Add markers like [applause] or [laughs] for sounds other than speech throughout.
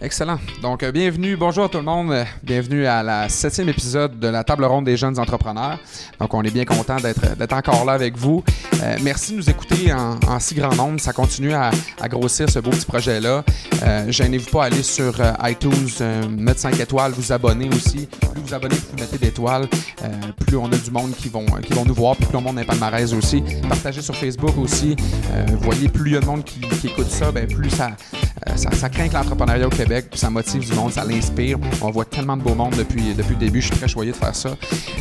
Excellent. Donc, euh, bienvenue, bonjour à tout le monde. Euh, Bienvenue à la septième épisode de la table ronde des jeunes entrepreneurs. Donc, on est bien content d'être encore là avec vous. Euh, merci de nous écouter en, si grand nombre. Ça continue à, grossir ce beau petit projet-là. Euh, Gênez-vous pas à aller sur iTunes, mettre 5 étoiles, vous abonner aussi. Plus vous abonnez, plus vous mettez d'étoiles, plus on a du monde qui vont, qui vont nous voir, plus le monde est palmarès aussi. Partagez sur Facebook aussi. Vous voyez, plus il y a de monde qui, qui écoute ça, ben, plus ça, euh, ça, ça craint l'entrepreneuriat au Québec, puis ça motive du monde, ça l'inspire. On voit tellement de beau monde depuis, depuis le début. Je suis très choyé de faire ça.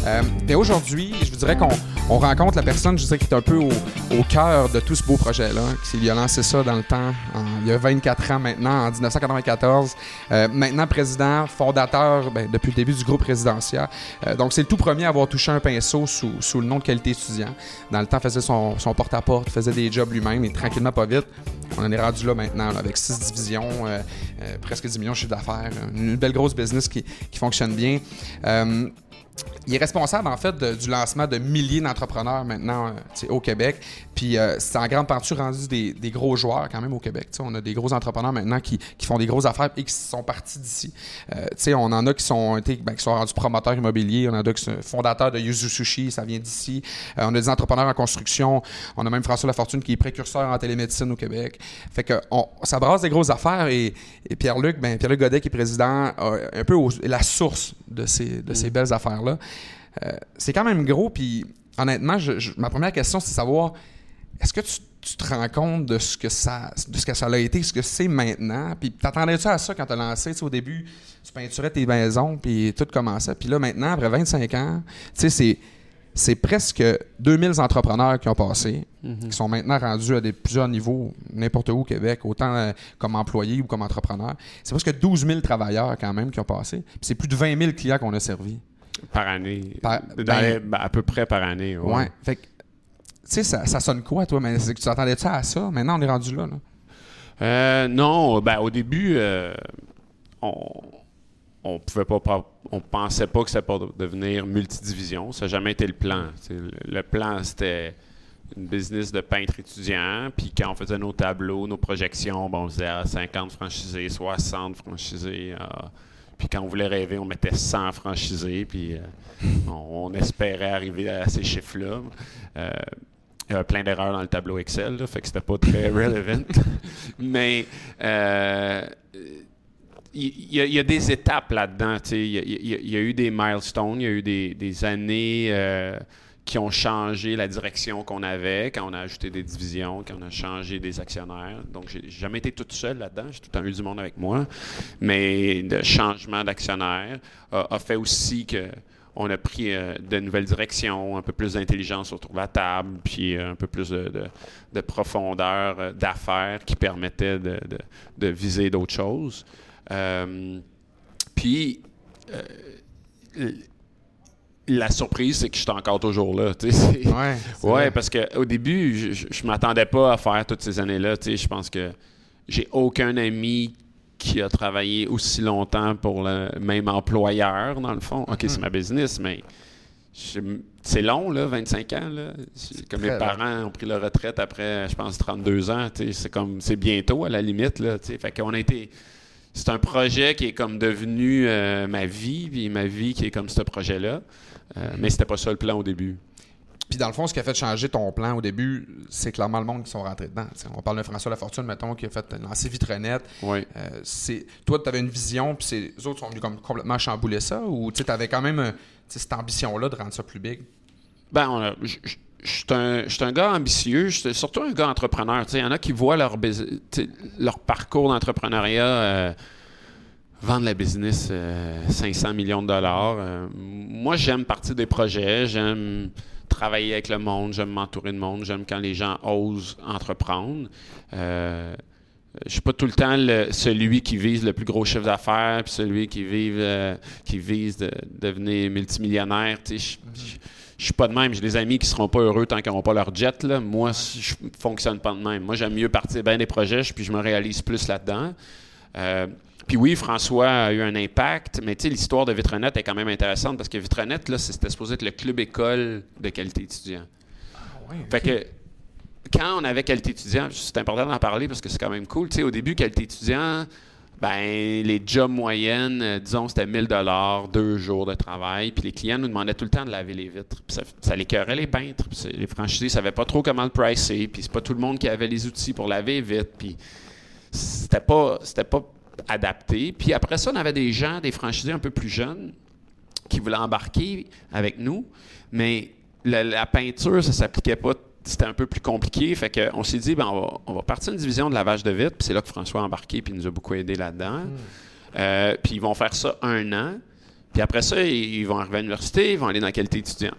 Euh, et aujourd'hui, je vous dirais qu'on on rencontre la personne, je dirais, qui est un peu au, cœur de tout ce beau projet-là. Il a lancé ça dans le temps, il y a 24 ans maintenant, en 1994. Euh, maintenant président, fondateur ben, depuis le début du groupe résidentiel. Euh, donc, c'est le tout premier à avoir touché un pinceau sous, sous le nom de qualité étudiant. Dans le temps, faisait son, son porte-à-porte, faisait des jobs lui-même et tranquillement, pas vite. On en est rendu là maintenant, là, avec six divisions, euh, euh, presque 10 millions de chiffre d'affaires, une belle grosse business qui fonctionne bien. Il est responsable, en fait, de- du lancement de milliers d'entrepreneurs maintenant euh, au Québec. Puis euh, c'est en grande partie rendu des, des gros joueurs quand même au Québec. On a des gros entrepreneurs maintenant qui, qui font des grosses affaires et qui sont partis d'ici. Euh, on en a qui sont, été, ben, qui sont rendus promoteurs immobiliers. On en a qui sont fondateurs de Yuzu Sushi, ça vient d'ici. On a des entrepreneurs en construction. On a même François Lafortune qui est précurseur en télémédecine au Québec. Fait que on, ça brasse des grosses affaires et, et Pierre-Luc, ben, Pierre-Luc Godet qui est président, un peu au- la source de ces, de ces belles Euh, c'est quand même gros, puis honnêtement, je- je- ma première question, c'est de savoir, est-ce que tu, tu te rends compte de ce que ça, de ce que ça a été, ce que c'est maintenant? Puis t'attendais-tu à ça quand tu as lancé? Au début, tu peinturais tes maisons, puis tout commençait. Puis là, maintenant, après 25 ans, tu sais, c'est, c'est presque 2000 entrepreneurs qui ont passé, qui sont maintenant rendus à des, plusieurs niveaux, n'importe où au Québec, autant euh, comme employés ou comme entrepreneurs. C'est presque 12 000 travailleurs quand même qui ont passé. Puis c'est plus de 20 000 clients qu'on a servis. Par année. Par- Dans ben- les- ben, à peu près par année. Ouais. Ouais. Fait que, tu sais, ça, ça sonne quoi, toi? Mais tu t'attendais-tu à ça? Maintenant, on est rendu là. là. Euh, non, ben, au début, euh, on, on pouvait pas, on pensait pas que ça pourrait devenir multidivision. Ça n'a jamais été le plan. Le, plan, c'était une business de peintre étudiant. Puis quand on faisait nos tableaux, nos projections, bon, on faisait ah, 50 franchisés, 60 franchisés. ah. Puis quand on voulait rêver, on mettait 100 franchisés. Puis euh, on, espérait arriver à ces chiffres-là. Euh, il y avait plein d'erreurs dans le tableau Excel, là, fait que c'était pas très [laughs] relevant. Mais euh, il y, a- des étapes là-dedans. Il y, a- eu des milestones, il y a eu des, années qui ont changé la direction qu'on avait quand on a ajouté des divisions, quand on a changé des actionnaires. Donc, j'ai jamais été toute seule là-dedans. J'ai tout le temps eu du monde avec moi. Mais le changement d'actionnaire a, a fait aussi que on a pris euh, de nouvelles directions, un peu plus d'intelligence autour de la table, puis euh, un peu plus de, de- de profondeur euh, d'affaires qui permettait de, de- viser d'autres choses. Euh, puis, euh, la surprise, c'est que je suis encore toujours là. tu sais, Ouais. [laughs] Ouais, parce qu'au début, je, je, m'attendais pas à faire toutes ces années-là. Tu sais, je pense que j'ai aucun ami qui a travaillé aussi longtemps pour le même employeur, dans le fond. OK, c'est ma business, mais c'est long, là, 25 ans. Là. Comme mes parents ont pris leur retraite après, je pense, 32 ans. tu sais, C'est comme, c'est bientôt, à la limite. Là, tu sais. fait qu'on a été... C'est un projet qui est comme devenu euh, ma vie, puis ma vie qui est comme ce projet-là. Euh, mais c'était pas ça le plan au début. Puis dans le fond, ce qui a fait changer ton plan au début, c'est clairement le monde qui sont rentrés dedans. On parle de François Lafortune, mettons, qui a fait lancer Vitrenet. Oui. Euh, c'est toi, tu avais une vision, puis les autres sont venus comme complètement chambouler ça, ou tu avais quand même euh, cette ambition-là de rendre ça plus big? Ben, je suis un, gars ambitieux, je suis surtout un gars entrepreneur. Il y en a qui voient leur, leur parcours d'entrepreneuriat euh, vendre la business euh, 500 millions de dollars. Euh, moi, j'aime partir des projets, j'aime travailler avec le monde, j'aime m'entourer de monde, j'aime quand les gens osent entreprendre. Euh, je suis pas tout le temps le- celui qui vise le plus gros chiffre d'affaires, puis celui qui, vive, euh, qui vise de devenir multimillionnaire. Je- je- je suis pas de même. J'ai des amis qui seront pas heureux tant qu'ils n'auront pas leur jet. Là. Moi, je fonctionne pas de même. Moi, j'aime mieux partir bien des projets, puis je me réalise plus là-dedans. Euh, puis oui, François a eu un impact, mais tu sais, l'histoire de Vitronet est quand même intéressante parce que Vitronet, là, c'était supposé être le club école de qualité étudiant. Fait que quand on avait qualité étudiant, c'est important d'en parler parce que c'est quand même cool. Tu sais, au début, qualité étudiant, ben, les jobs moyennes, euh, disons, c'était 1000 dollars, deux jours de travail. Puis les clients nous demandaient tout le temps de laver les vitres. Puis ça, ça les les peintres. Puis les franchisés ne savaient pas trop comment le pricer. Puis c'est pas tout le monde qui avait les outils pour laver vite. Puis c'était pas, c'était pas adapté. Puis après ça, on avait des gens, des franchisés un peu plus jeunes qui voulaient embarquer avec nous. Mais la, la peinture, ça s'appliquait pas. C'était un peu plus compliqué. Fait que on s'est dit, ben, on, va, on va partir une division de lavage de vitres. Puis c'est là que François a embarqué puis il nous a beaucoup aidé là-dedans. Euh, puis ils vont faire ça un an. Puis après ça, ils vont arriver à l'université, ils vont aller dans la qualité étudiant.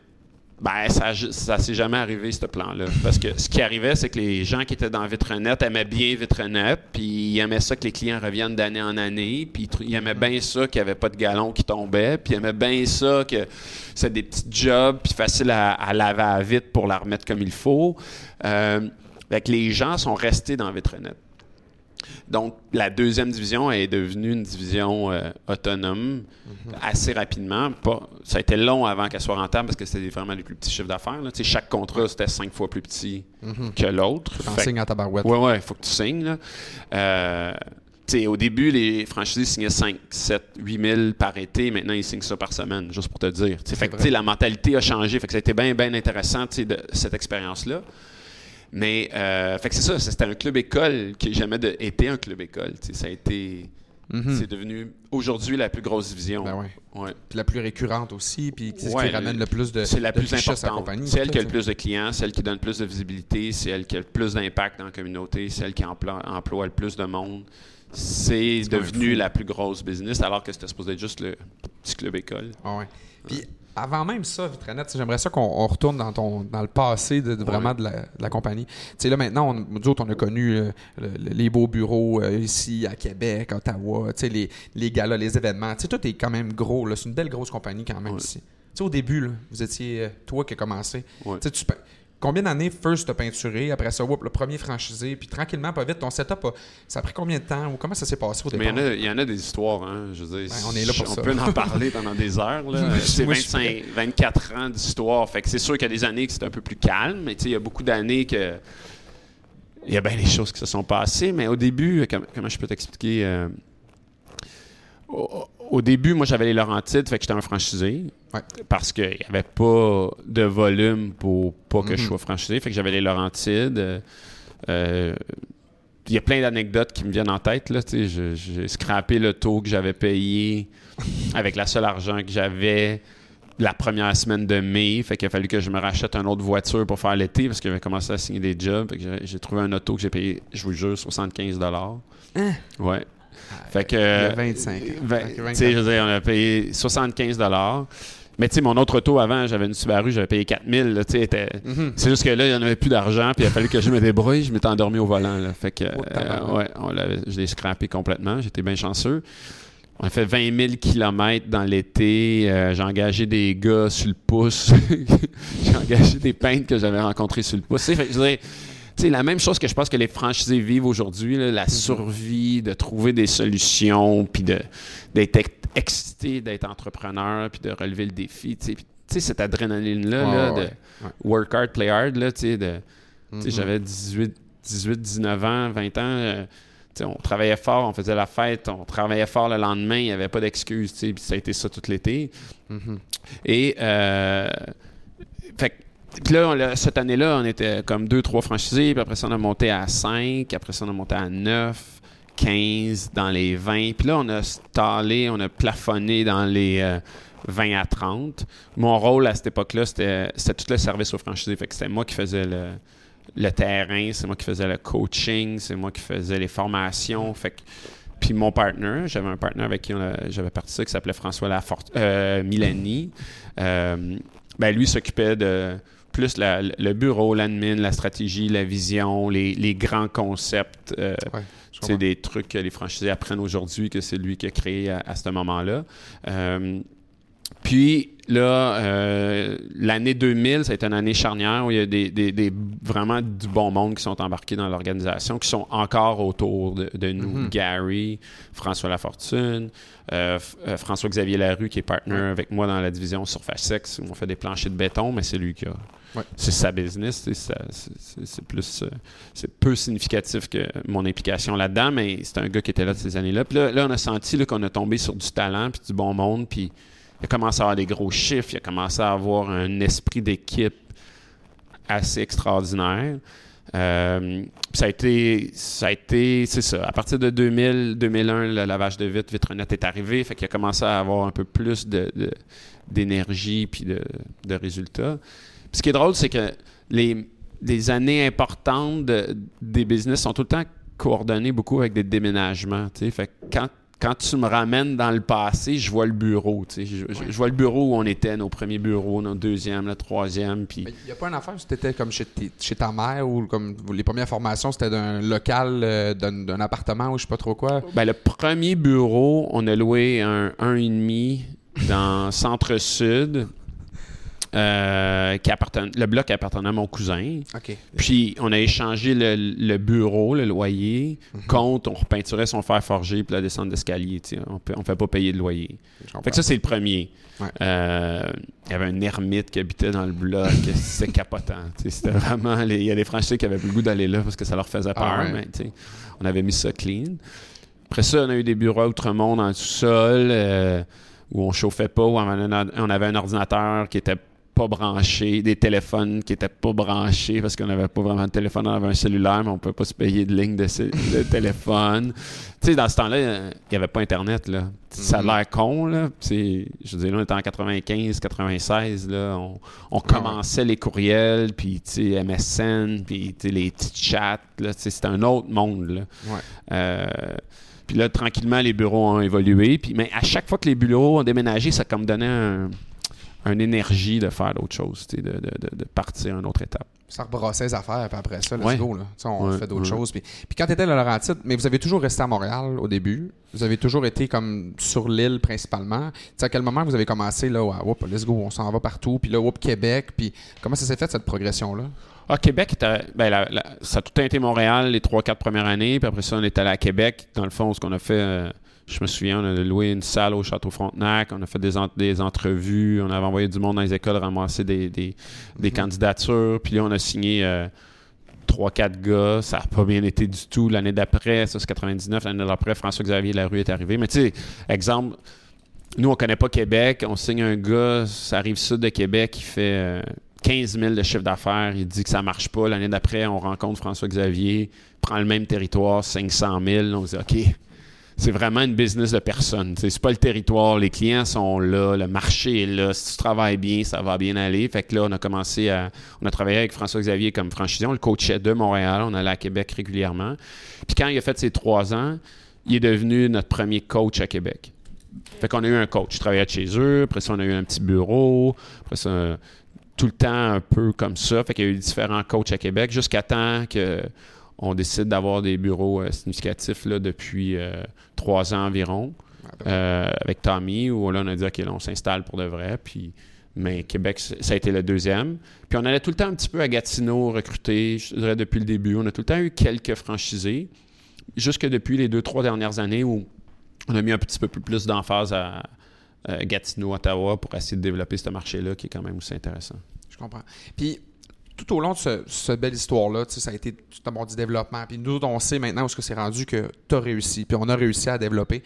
Ben, ça, ça s'est jamais arrivé, ce plan-là. Parce que ce qui arrivait, c'est que les gens qui étaient dans Vitrenet aimaient bien Vitrenet, puis ils aimaient ça que les clients reviennent d'année en année, puis ils aimaient bien ça qu'il n'y avait pas de galons qui tombaient, puis ils aimaient bien ça que c'est des petits jobs, puis facile à, à laver à vite pour la remettre comme il faut. Euh, fait que les gens sont restés dans Vitrenet. Donc, la deuxième division est devenue une division euh, autonome assez rapidement. Pas, ça a été long avant qu'elle soit rentable parce que c'était vraiment les plus petits chiffres d'affaires. Tu Chaque contrat, c'était cinq fois plus petit que l'autre. Que- signes en tabarouette. Ouais, ouais, il faut que tu signes. Là. Euh, tu au début, les franchisés signaient 5, 7, 8 000 par été. Maintenant, ils signent ça par semaine, juste pour te dire. Tu Fait que, tu la mentalité a changé. Fait que ça a été bien, bien intéressant tu de cette expérience-là. Mais, euh, fait que c'est ça, c'était un club école qui n'a jamais de- été un club école. Ça a été. Mhm. C'est devenu aujourd'hui la plus grosse division. Ben ouais. Ouais. Puis la plus récurrente aussi, puis c'est ce qui ramène le plus de C'est la de plus importante. compagnie. C'est elle qui a le plus de clients, c'est elle qui donne plus de visibilité, c'est elle qui a le plus d'impact dans la communauté, c'est elle qui emploie, emploie le plus de monde. C'est devenu la plus grosse business, alors que c'était supposé être juste le petit club école. Ah ouais. Puis avant même ça, sais, j'aimerais ça qu'on on retourne dans ton dans le passé de, de vraiment Ouais. de, la, de la compagnie. Sais, là maintenant, on, nous autres, on a connu euh, le- les beaux bureaux euh, ici à Québec, Ottawa, les, les galas, les événements. Tu sais, tout est quand même gros. C'est une belle grosse compagnie quand même Ouais. ici. Au début, là, vous étiez euh, toi qui as commencé. Ouais. Tu Combien d'années first t'as peinturé, après ça, whoop, le premier franchisé, puis tranquillement, pas vite, ton setup, a- ça a pris combien de temps ou comment ça s'est passé au Mais il y, départ? en a, il y en a des histoires, hein, je veux dire. Ben, on est là pour on ça. peut en parler pendant des heures. [laughs] C'est moi, je suis 25, 24 ans d'histoire. Fait que c'est sûr qu'il y a des années que c'est un peu plus calme, mais tu sais, il y a beaucoup d'années que. Il y a bien des choses qui se sont passées, mais au début, comment, comment je peux t'expliquer? euh, au, au début, moi, j'avais les Laurentides, fait que j'étais un franchisé. Ouais. Parce qu'il n'y avait pas de volume pour pas que je Mhm. sois franchisé. Fait que j'avais les Laurentides. euh, euh, il y a plein d'anecdotes qui me viennent en tête. Là, tu sais, je- j'ai scrappé le taux que j'avais payé avec la seule argent que j'avais la première semaine de mai. Fait qu'il a fallu que je me rachète une autre voiture pour faire l'été parce que j'avais commencé à signer des jobs. Fait que j'ai- j'ai trouvé un auto que j'ai payé, je vous jure, 75 Hein? Ouais. Fait que. Il y a 25 ans. vingt- Fait que tu 24. sais, je veux dire, on a payé 75 Mais tu sais, mon autre auto avant, j'avais une Subaru, j'avais payé 4000 là, tu sais, Mhm. C'est juste que là, il n'y en avait plus d'argent, puis il a fallu que je me débrouille. Je m'étais endormi au volant. Là. Fait que, Oh, euh, ouais, on je l'ai scrappé complètement. J'étais bien chanceux. On a fait 20 000 km dans l'été. Euh, j'ai engagé des gars sur le pouce. [laughs] j'ai engagé des peintres que j'avais rencontrés sur le pouce. Je sais, la même chose que je pense que les franchisés vivent aujourd'hui, la survie, de trouver des solutions, puis d'être ex- excité d'être entrepreneur, puis de relever le défi. Tu sais, cette adrénaline-là, Ouais, là, ouais, de ouais. work hard, play hard, là, tu sais, de, Mhm. j'avais 18, 18, 19 ans, 20 ans. euh, on travaillait fort, on faisait la fête, on travaillait fort le lendemain, il n'y avait pas d'excuses. ça a été ça tout l'été. Mhm. Et euh, fait puis là, cette année-là, on était comme deux, trois franchisés, puis après ça, on a monté à 5, après ça, on a monté à 9, 15, dans les 20. Puis là, on a stallé, on a plafonné dans les euh, 20 à 30. Mon rôle à cette époque-là, c'était tout le service aux franchisés. Fait que c'était moi qui faisais le, terrain, c'est moi qui faisais le coaching, c'est moi qui faisais les formations. Fait que puis mon partner, j'avais un partner avec qui j'avais parti ça qui s'appelait François Lafort euh, Milani. Euh, ben lui s'occupait de plus la- le bureau, l'admin, la stratégie, la vision, les, les grands concepts. euh, Ouais, c'est des trucs que les franchisés apprennent aujourd'hui que c'est lui qui a créé à, à ce moment-là. Euh, puis là, euh, l'année 2000, ça a été une année charnière où il y a des, des- des- vraiment du bon monde qui sont embarqués dans l'organisation, qui sont encore autour de, de nous. Mhm. Gary, François Lafortune, euh, euh, François-Xavier Larue, qui est partner avec moi dans la division Surface Sex, où on fait des planchers de béton, mais c'est lui qui a. C'est sa business, c'est- plus. euh, c'est peu significatif que mon implication là-dedans, mais c'est un gars qui était là de ces années-là. Puis là, là, on a senti qu'on a tombé sur du talent puis du bon monde, puis il a commencé à avoir des gros chiffres, il a commencé à avoir un esprit d'équipe assez extraordinaire. Euh, ça a été, ça a été, c'est ça. À partir de 2000, 2001, le lavage de vitre, Vitrenet est arrivé, fait qu'il a commencé à avoir un peu plus de, de- d'énergie puis de, de résultats. Ce qui est drôle, c'est que les, les années importantes de- des business sont tout le temps coordonnées beaucoup avec des déménagements. Fait que quand, quand tu me ramènes dans le passé, je vois le bureau. Je, je- je vois le bureau où on était, nos premiers bureaux, notre deuxième, le troisième. Puis Il n'y a pas une affaire où tu étais comme chez, ta mère ou comme les premières formations, c'était d'un local, euh, d'un, d'un appartement ou je sais pas trop quoi? Ben, le premier bureau, on a loué un 1,5 dans Centre-Sud. Euh, qui appartenait, le bloc appartenait à mon cousin. Puis on a échangé le, le bureau, le loyer, contre on repeinturait son fer forgé puis la descente d'escalier. On ne fait pas payer de loyer. Fait que ça, c'est le premier. Ouais. Euh, Il y avait un ermite qui habitait dans le bloc. [laughs] C'était capotant. tu sais. C'était vraiment. Il y a des franchisés qui avaient plus le goût d'aller là parce que ça leur faisait peur. Ah ouais. mais tu sais, on avait mis ça clean. Après ça, on a eu des bureaux à Outremont dans le sous-sol euh, où on chauffait pas, où on avait un ordinateur qui était pas branché, des téléphones qui étaient pas branchés parce qu'on n'avait pas vraiment de téléphone, on avait un cellulaire, mais on peut pas se payer de ligne de, [laughs] téléphone. Tu sais, dans ce temps-là, il n'y avait pas Internet, là. Ça a Mhm. l'air con, là. Je veux dire, là, on était en 95, 96, là. On, on ouais. commençait les courriels, puis, tu sais, MSN, puis, les petits chats, c'était un autre monde, là. Ouais. Euh, puis là, tranquillement, les bureaux ont évolué. Puis, mais à chaque fois que les bureaux ont déménagé, ça comme donnait un, une énergie de faire d'autres choses, tu sais, de, de, de- de partir à une autre étape. Ça rebrassait les affaires, puis après ça, let's Ouais. go. Là. Tu sais, on Ouais, fait d'autres ouais. choses. Puis, puis quand tu étais à Laurentide, mais vous avez toujours resté à Montréal au début? Vous avez toujours été comme sur l'île principalement? Tu sais, à quel moment vous avez commencé, là, ouais, whoop, let's go, on s'en va partout. Puis là, whoop, Québec. Puis comment ça s'est fait, cette progression-là? Ah, Québec, était- ben, la- la- ça a tout été Montréal les trois, quatre premières années. Puis après ça, on est allé à Québec. Dans le fond, ce qu'on a fait, euh, je me souviens, on a loué une salle au Château Frontenac. On a fait des, en- des entrevues. On avait envoyé du monde dans les écoles ramasser des, des- des candidatures. Puis là, on a signé euh, trois, quatre gars. Ça n'a pas bien été du tout. L'année d'après, ça c'est 99. L'année d'après, François-Xavier Larue est arrivé. Mais tu sais, exemple, nous, on connaît pas Québec. On signe un gars, ça arrive sud de Québec, il fait euh, 15 000 de chiffre d'affaires. Il dit que ça marche pas. L'année d'après, on rencontre François-Xavier, prend le même territoire, 500 000. On se dit, OK, c'est vraiment une business de personne. Tu sais, C'est pas le territoire. Les clients sont là. Le marché est là. Si tu travailles bien, ça va bien aller. Fait que là, on a commencé à. On a travaillé avec François-Xavier comme franchisé. On le coachait de Montréal. On allait à Québec régulièrement. Puis quand il a fait ses trois ans, il est devenu notre premier coach à Québec. Fait qu'on a eu un coach. Je travaillais chez eux. Après ça, on a eu un petit bureau. Après ça, tout le temps un peu comme ça. Fait qu'il y a eu différents coachs à Québec jusqu'à temps que on décide d'avoir des bureaux euh, significatifs là, depuis euh, trois ans environ euh, avec Tommy, où là, on a dit, OK, là, on s'installe pour de vrai. Puis, mais Québec, ça a été le deuxième. Puis on allait tout le temps un petit peu à Gatineau recruter, je dirais depuis le début. On a tout le temps eu quelques franchisés, jusque depuis les deux, trois dernières années où on a mis un petit peu plus d'emphase à, euh, Gatineau, Ottawa pour essayer de développer ce marché-là qui est quand même aussi intéressant. Je comprends. Puis tout au long de ce- cette belle histoire-là, ça a été tout bon du développement. Puis nous, on sait maintenant où est-ce que c'est rendu que tu as réussi. Puis on a réussi à développer.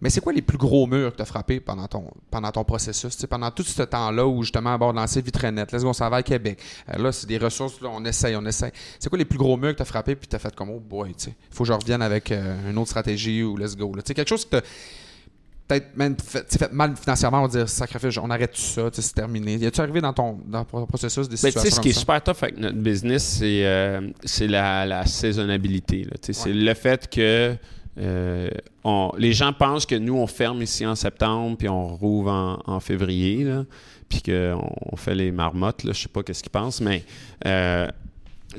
Mais c'est quoi les plus gros murs que tu as frappés pendant ton, pendant ton processus? Pendant tout ce temps-là où justement, de lancer Vitrenet, là, on s'en va à Québec. Euh, là, c'est des ressources, là, on essaye, on essaye. C'est quoi les plus gros murs que tu as frappés puis tu as fait comme, oh boy, tu sais, faut que je revienne avec euh, une autre stratégie ou let's go. là? Quelque chose que tu peut-être même fait, fait mal financièrement, on va dire, sacrifice, on arrête tout ça, c'est terminé. Y a-tu arrivé dans ton, dans ton processus des Ben, tu situations sais, ce qui est super tough avec notre business, c'est euh, la, la saisonnabilité. C'est le fait que euh, on- les gens pensent que nous, on ferme ici en septembre, puis on rouvre en, en février, là, puis qu'on on fait les marmottes. Là, je sais pas qu'est-ce qu'ils pensent, mais euh,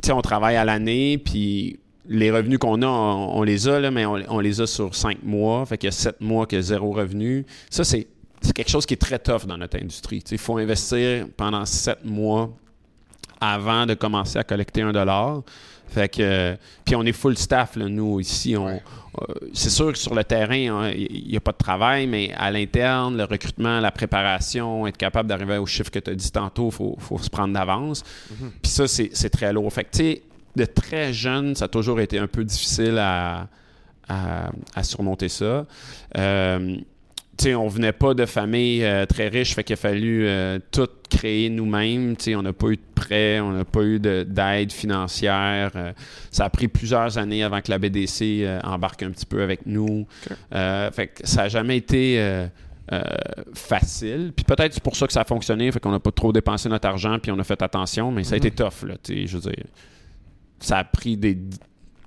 on travaille à l'année, puis les revenus qu'on a, on, on les a, là, mais on, on les a sur cinq mois. Fait qu'il y a sept mois qu'il y a zéro revenu. Ça, c'est c'est quelque chose qui est très tough dans notre industrie. Il faut investir pendant sept mois avant de commencer à collecter un dollar. Fait que, puis on est full staff, là, nous, ici. On, euh, c'est sûr que sur le terrain, il n'y a pas de travail, mais à l'interne, le recrutement, la préparation, être capable d'arriver au chiffre que tu as dit tantôt, il faut, se prendre d'avance. Mm-hmm. Puis ça, c'est, très lourd. Fait que, tu sais, de très jeune, ça a toujours été un peu difficile à, à, surmonter ça. Euh, on venait pas de famille euh, très riche, fait qu'il a fallu euh, tout créer nous-mêmes. On n'a pas eu de prêt, on n'a pas eu d'aide financière. Euh, ça a pris plusieurs années avant que la BDC embarque un petit peu avec nous. fait que ça n'a jamais été facile. Puis peut-être c'est pour ça que ça a fonctionné, fait qu'on n'a pas trop dépensé notre argent, puis on a fait attention, mais ça a été mhm. tough. Là, je veux dire, ça a pris des,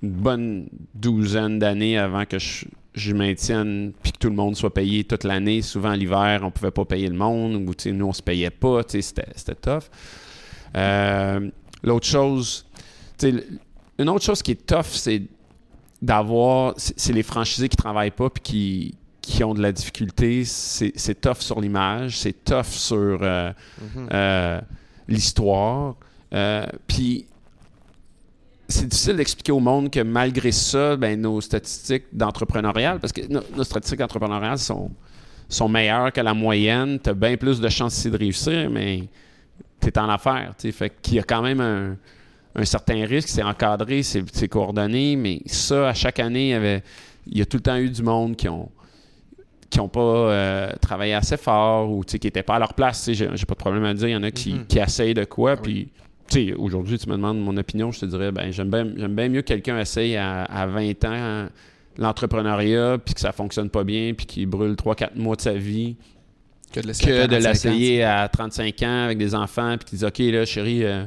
une bonne douzaine d'années avant que je je maintienne puis que tout le monde soit payé toute l'année. Souvent, l'hiver, on pouvait pas payer le monde ou nous, on se payait pas. C'était tough. Euh, l'autre chose, une autre chose qui est tough, c'est d'avoir. C'est les franchisés qui travaillent pas puis qui, qui ont de la difficulté. C'est tough sur l'image, c'est tough sur euh, mm-hmm. euh, l'histoire. puis c'est difficile d'expliquer au monde que malgré ça, ben, nos statistiques d'entrepreneurial, parce que nos, statistiques d'entrepreneurial sont, sont meilleures que la moyenne, tu as bien plus de chances ici de réussir, mais tu es en affaires. Fait qu'il y a quand même un, certain risque, c'est encadré, c'est coordonné, mais ça, à chaque année, il y, avait, il y a tout le temps eu du monde qui ont qui n'ont pas euh, travaillé assez fort ou qui n'étaient pas à leur place. J'ai pas de problème à dire. Il y en a qui, mm-hmm. qui essayent de quoi, ah puis aujourd'hui, tu me demandes mon opinion, je te dirais, ben, j'aime bien, bien mieux que quelqu'un essaye à, 20 ans l'entrepreneuriat, puis que ça fonctionne pas bien, puis qu'il brûle 3-4 mois de sa vie, que de l'essayer à, 35 ans avec des enfants, puis qu'il dit, OK, là, chérie, euh,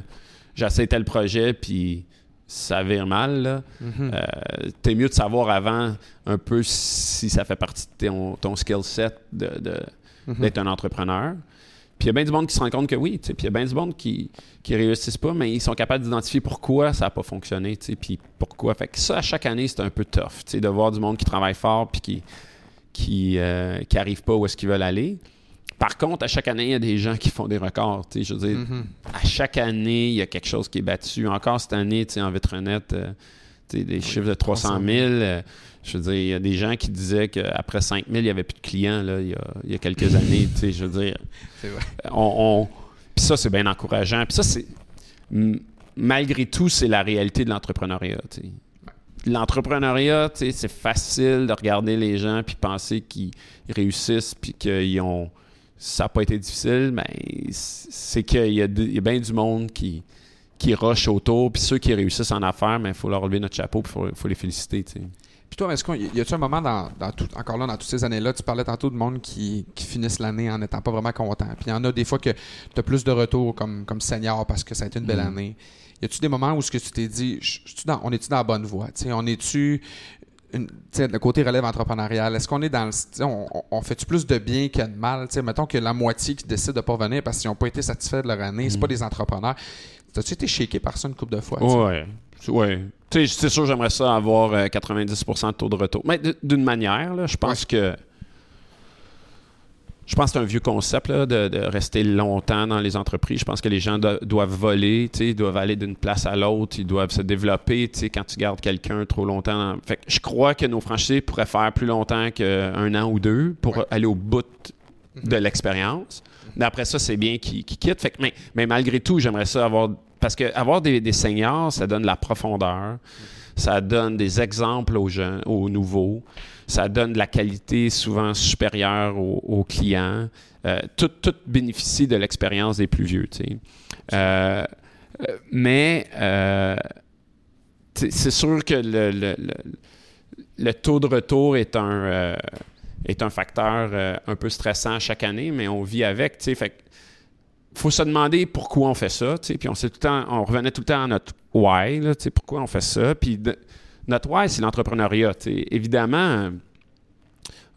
j'essaie tel projet, puis ça vire mal. Là. Mm-hmm. Euh, t'es mieux de savoir avant un peu si ça fait partie de ton, skill set mm-hmm. d'être un entrepreneur. Puis il y a bien du monde qui se rend compte que oui, puis il y a bien du monde qui ne réussissent pas, mais ils sont capables d'identifier pourquoi ça n'a pas fonctionné, puis pourquoi. Fait que ça, à chaque année, c'est un peu tough, de voir du monde qui travaille fort puis qui qui euh, pas où est-ce qu'ils veulent aller. Par contre, à chaque année, il y a des gens qui font des records. Je veux dire, mm-hmm. à chaque année, il y a quelque chose qui est battu. Encore cette année, en Vitronette, euh, des chiffres de 300 000. Je veux dire, il y a des gens qui disaient qu'après 5000, il n'y avait plus de clients là, il, y a, quelques [laughs] années. Je veux dire, c'est vrai. On, Puis ça, c'est bien encourageant. Puis ça, c'est. Malgré tout, c'est la réalité de l'entrepreneuriat. L'entrepreneuriat, c'est facile de regarder les gens puis penser qu'ils réussissent puis qu'ils ont. Ça n'a pas été difficile, mais c'est qu'il y, a, bien du monde qui, qui rush autour. Puis ceux qui réussissent en affaires, il faut leur lever notre chapeau et il faut, les féliciter. Puis toi, est-ce qu'il y a-tu un moment dans, tout, encore là, dans toutes ces années-là, tu parlais tantôt de monde qui, finissent l'année en n'étant pas vraiment content. Puis il y en a des fois que tu as plus de retours comme, comme senior parce que ça a été une belle mm. année. Y a-tu des moments où ce que tu t'es dit, on est-tu dans la bonne voie? on est-tu le côté relève entrepreneurial, est-ce qu'on est dans le. On, on fait-tu plus de bien que de mal? T'sais, mettons que la moitié qui décide de pas venir parce qu'ils n'ont pas été satisfaits de leur année, c'est pas mm. des entrepreneurs. As-tu été shaké par ça une couple de fois? Ouais. Ouais. Tu sais, c'est sûr, j'aimerais ça avoir 90% euh, de taux de retour. Mais d'une manière, là, je pense que. Je pense que c'est un vieux concept de, rester longtemps dans les entreprises. Je pense que les gens doivent voler, ils doivent aller d'une place à l'autre, ils doivent se développer quand tu gardes quelqu'un trop longtemps. Fait je crois que nos franchisés pourraient faire plus longtemps qu'un an ou deux pour aller au bout de mhm. l'expérience. Mais après ça, c'est bien qu'ils quittent. Fait mais, mais malgré tout, j'aimerais ça avoir parce que avoir des, seniors, ça donne la profondeur, ça donne des exemples aux jeunes, aux nouveaux, ça donne de la qualité souvent supérieure aux, clients. Euh, tout, bénéficie de l'expérience des plus vieux. Euh, mais euh, c'est sûr que le, taux de retour est un, est un facteur un peu stressant chaque année, mais on vit avec. Fait faut se demander pourquoi on fait ça, puis on, tout le temps, on revenait tout le temps à notre why, là, pourquoi on fait ça. Puis notre why, c'est l'entrepreneuriat. Évidemment,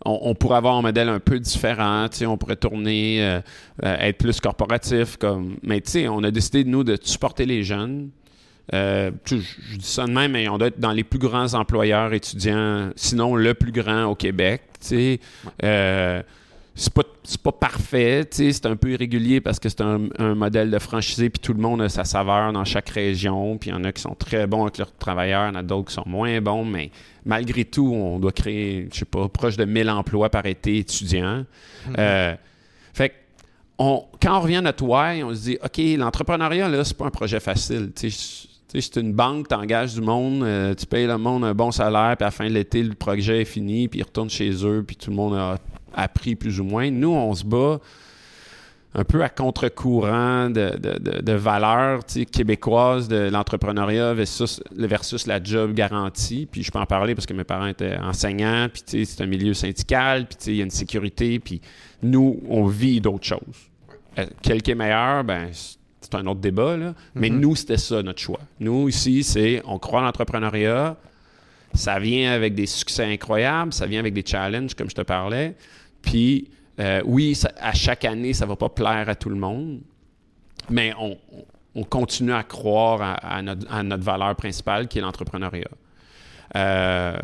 on, pourrait avoir un modèle un peu différent, on pourrait tourner, euh, euh, être plus corporatif, comme, mais on a décidé, nous, de supporter les jeunes. Euh, je, dis ça de même, mais on doit être dans les plus grands employeurs étudiants, sinon le plus grand au Québec. C'est pas, pas parfait, c'est un peu irrégulier parce que c'est un, modèle de franchisé, puis tout le monde a sa saveur dans chaque région, puis il y en a qui sont très bons avec leurs travailleurs, il y en a d'autres qui sont moins bons, mais malgré tout, on doit créer, je sais pas, proche de 1000 emplois par été étudiant. Mm-hmm. Euh, fait on, quand on revient à notre why, on se dit, OK, l'entrepreneuriat, là, c'est pas un projet facile, c'est une banque, tu engages du monde, euh, tu payes le monde un bon salaire, puis à la fin de l'été, le projet est fini, puis ils retournent chez eux, puis tout le monde a appris plus ou moins. Nous, on se bat un peu à contre-courant de, de, valeurs québécoises de l'entrepreneuriat versus, versus, la job garantie. Puis je peux en parler parce que mes parents étaient enseignants, puis c'est un milieu syndical, puis il y a une sécurité, puis nous, on vit d'autres choses. Euh, quel qui est meilleur, ben, c'est un autre débat, là. mais mm-hmm. nous, c'était ça notre choix. Nous, ici, c'est on croit en l'entrepreneuriat, ça vient avec des succès incroyables, ça vient avec des challenges, comme je te parlais. Puis, euh, oui, à chaque année, ça ne va pas plaire à tout le monde, mais on, continue à croire à, notre, valeur principale qui est l'entrepreneuriat. Euh,